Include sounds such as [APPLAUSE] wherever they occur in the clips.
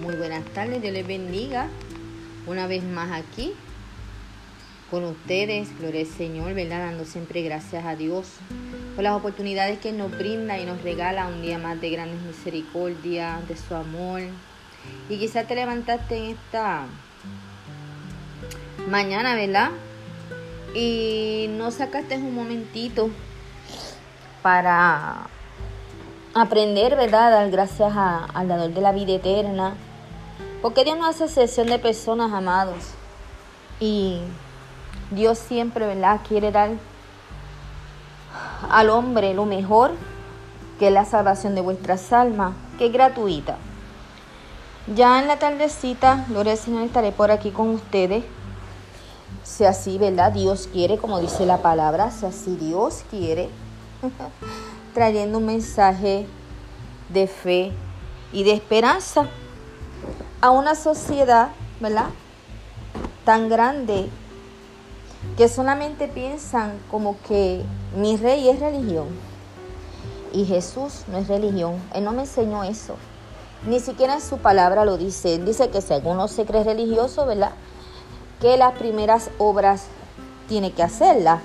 Muy buenas tardes, Dios les bendiga. Una vez más aquí con ustedes, gloria al Señor, ¿verdad? Dando siempre gracias a Dios por las oportunidades que nos brinda y nos regala un día más de grandes misericordia, de su amor. Y quizás te levantaste en esta mañana, ¿verdad? Y no sacaste un momentito para aprender, ¿verdad? Dar gracias al dador de la vida eterna. Porque Dios no hace excepción de personas, amados. Y Dios siempre, ¿verdad? Quiere dar al hombre lo mejor, que es la salvación de vuestras almas, que es gratuita. Ya en la tardecita, gloria al Señor, estaré por aquí con ustedes. Si así, ¿verdad? Dios quiere, como dice la palabra, si así Dios quiere. [LAUGHS] trayendo un mensaje de fe y de esperanza a una sociedad, ¿verdad? Tan grande que solamente piensan como que mi rey es religión y Jesús no es religión. Él no me enseñó eso. Ni siquiera en su palabra lo dice. Él dice que si alguno se cree religioso, ¿verdad? Que las primeras obras tiene que hacerlas.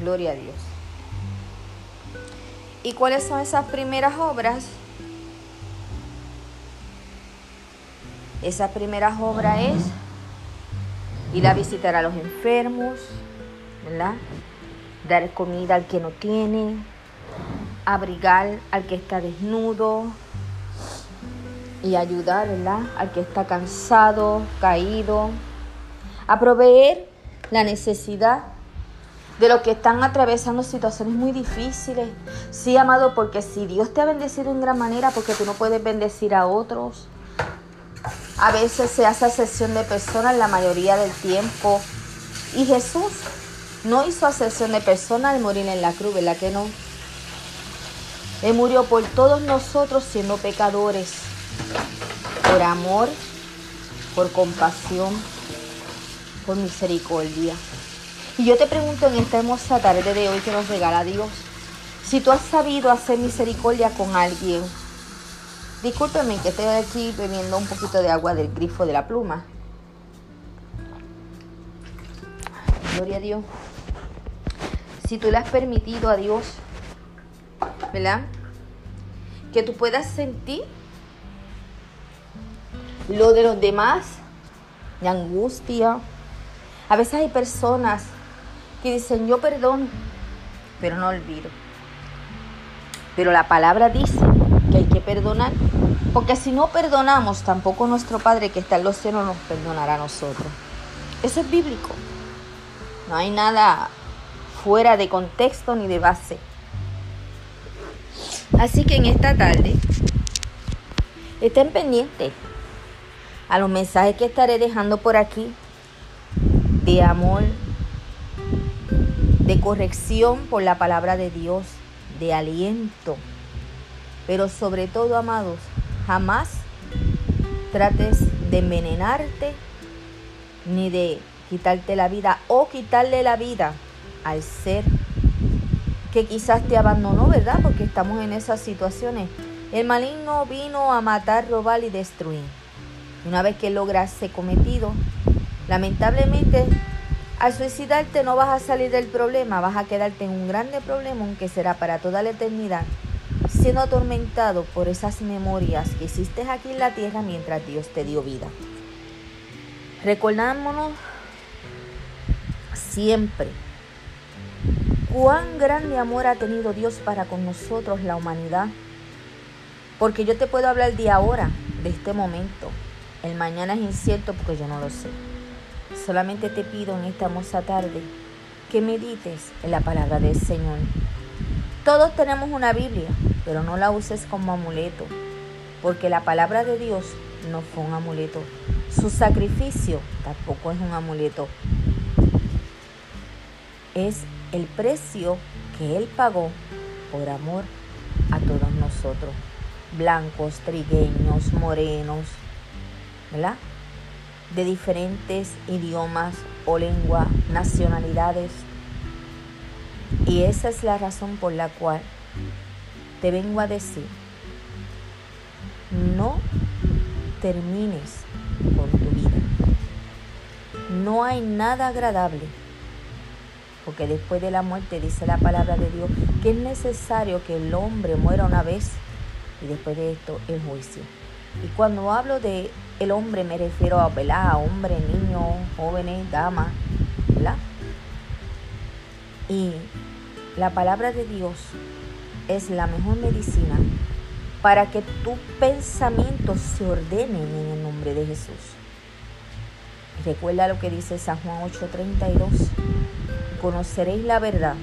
Gloria a Dios. ¿Y cuáles son esas primeras obras? Esa primeras obras es ir a visitar a los enfermos, ¿verdad? Dar comida al que no tiene, abrigar al que está desnudo y ayudar, ¿verdad? Al que está cansado, caído, a proveer la necesidad de los que están atravesando situaciones muy difíciles. Sí, amado, porque si Dios te ha bendecido en gran manera, porque tú no puedes bendecir a otros. A veces se hace asesión de personas la mayoría del tiempo. Y Jesús no hizo asesión de personas al morir en la cruz, ¿verdad que no? Él murió por todos nosotros siendo pecadores, por amor, por compasión, por misericordia. Y yo te pregunto en esta hermosa tarde de hoy que nos regala Dios, si tú has sabido hacer misericordia con alguien, discúlpeme que estoy aquí bebiendo un poquito de agua del grifo de la pluma. Gloria a Dios. Si tú le has permitido a Dios, ¿verdad? Que tú puedas sentir lo de los demás, de angustia. A veces hay personas que dicen, yo perdono, pero no olvido. Pero la palabra dice que hay que perdonar, porque si no perdonamos, tampoco nuestro Padre que está en los cielos nos perdonará a nosotros. Eso es bíblico. No hay nada fuera de contexto ni de base. Así que en esta tarde estén pendientes a los mensajes que estaré dejando por aquí de amor, de corrección por la palabra de Dios, de aliento. Pero sobre todo, amados, jamás trates de envenenarte ni de quitarte la vida o quitarle la vida al ser que quizás te abandonó, ¿verdad? Porque estamos en esas situaciones. El maligno vino a matar, robar y destruir. Una vez que logra ese cometido, lamentablemente al suicidarte no vas a salir del problema, vas a quedarte en un grande problema, aunque será para toda la eternidad, siendo atormentado por esas memorias que hiciste aquí en la tierra mientras Dios te dio vida. Recordámonos siempre cuán grande amor ha tenido Dios para con nosotros, la humanidad. Porque yo te puedo hablar de ahora, de este momento. El mañana es incierto porque yo no lo sé. Solamente te pido en esta hermosa tarde que medites en la palabra del Señor. Todos tenemos una Biblia, pero no la uses como amuleto, porque la palabra de Dios no fue un amuleto. Su sacrificio tampoco es un amuleto. Es el precio que Él pagó por amor a todos nosotros, blancos, trigueños, morenos, ¿verdad? De diferentes idiomas o lengua, nacionalidades. Y esa es la razón por la cual te vengo a decir no termines con tu vida. No hay nada agradable, porque después de la muerte dice la palabra de Dios que es necesario que el hombre muera una vez y después de esto el juicio. Y cuando hablo de el hombre me refiero a, ¿verdad? hombre, niño, jóvenes, damas, ¿verdad? Y la palabra de Dios es la mejor medicina para que tus pensamientos se ordenen en el nombre de Jesús. Recuerda lo que dice San Juan 8:32. Conoceréis la verdad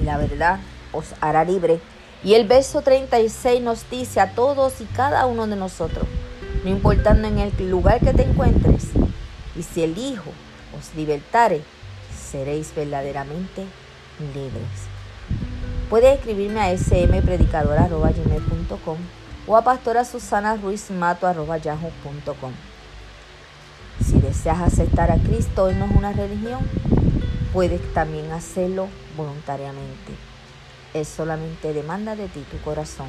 y la verdad os hará libre. Y el verso 36 nos dice a todos y cada uno de nosotros, no importando en el lugar que te encuentres, y si el Hijo os libertare, seréis verdaderamente libres. Puedes escribirme a smpredicadora.com o a pastora Susana Ruiz. Si deseas aceptar a Cristo, Él no es una religión, puedes también hacerlo voluntariamente. Él solamente demanda de ti tu corazón,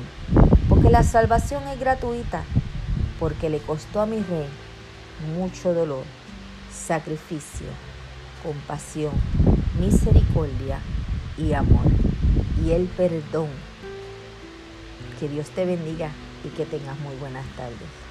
porque la salvación es gratuita, porque le costó a mi rey mucho dolor, sacrificio, compasión, misericordia y amor y el perdón. Que Dios te bendiga y que tengas muy buenas tardes.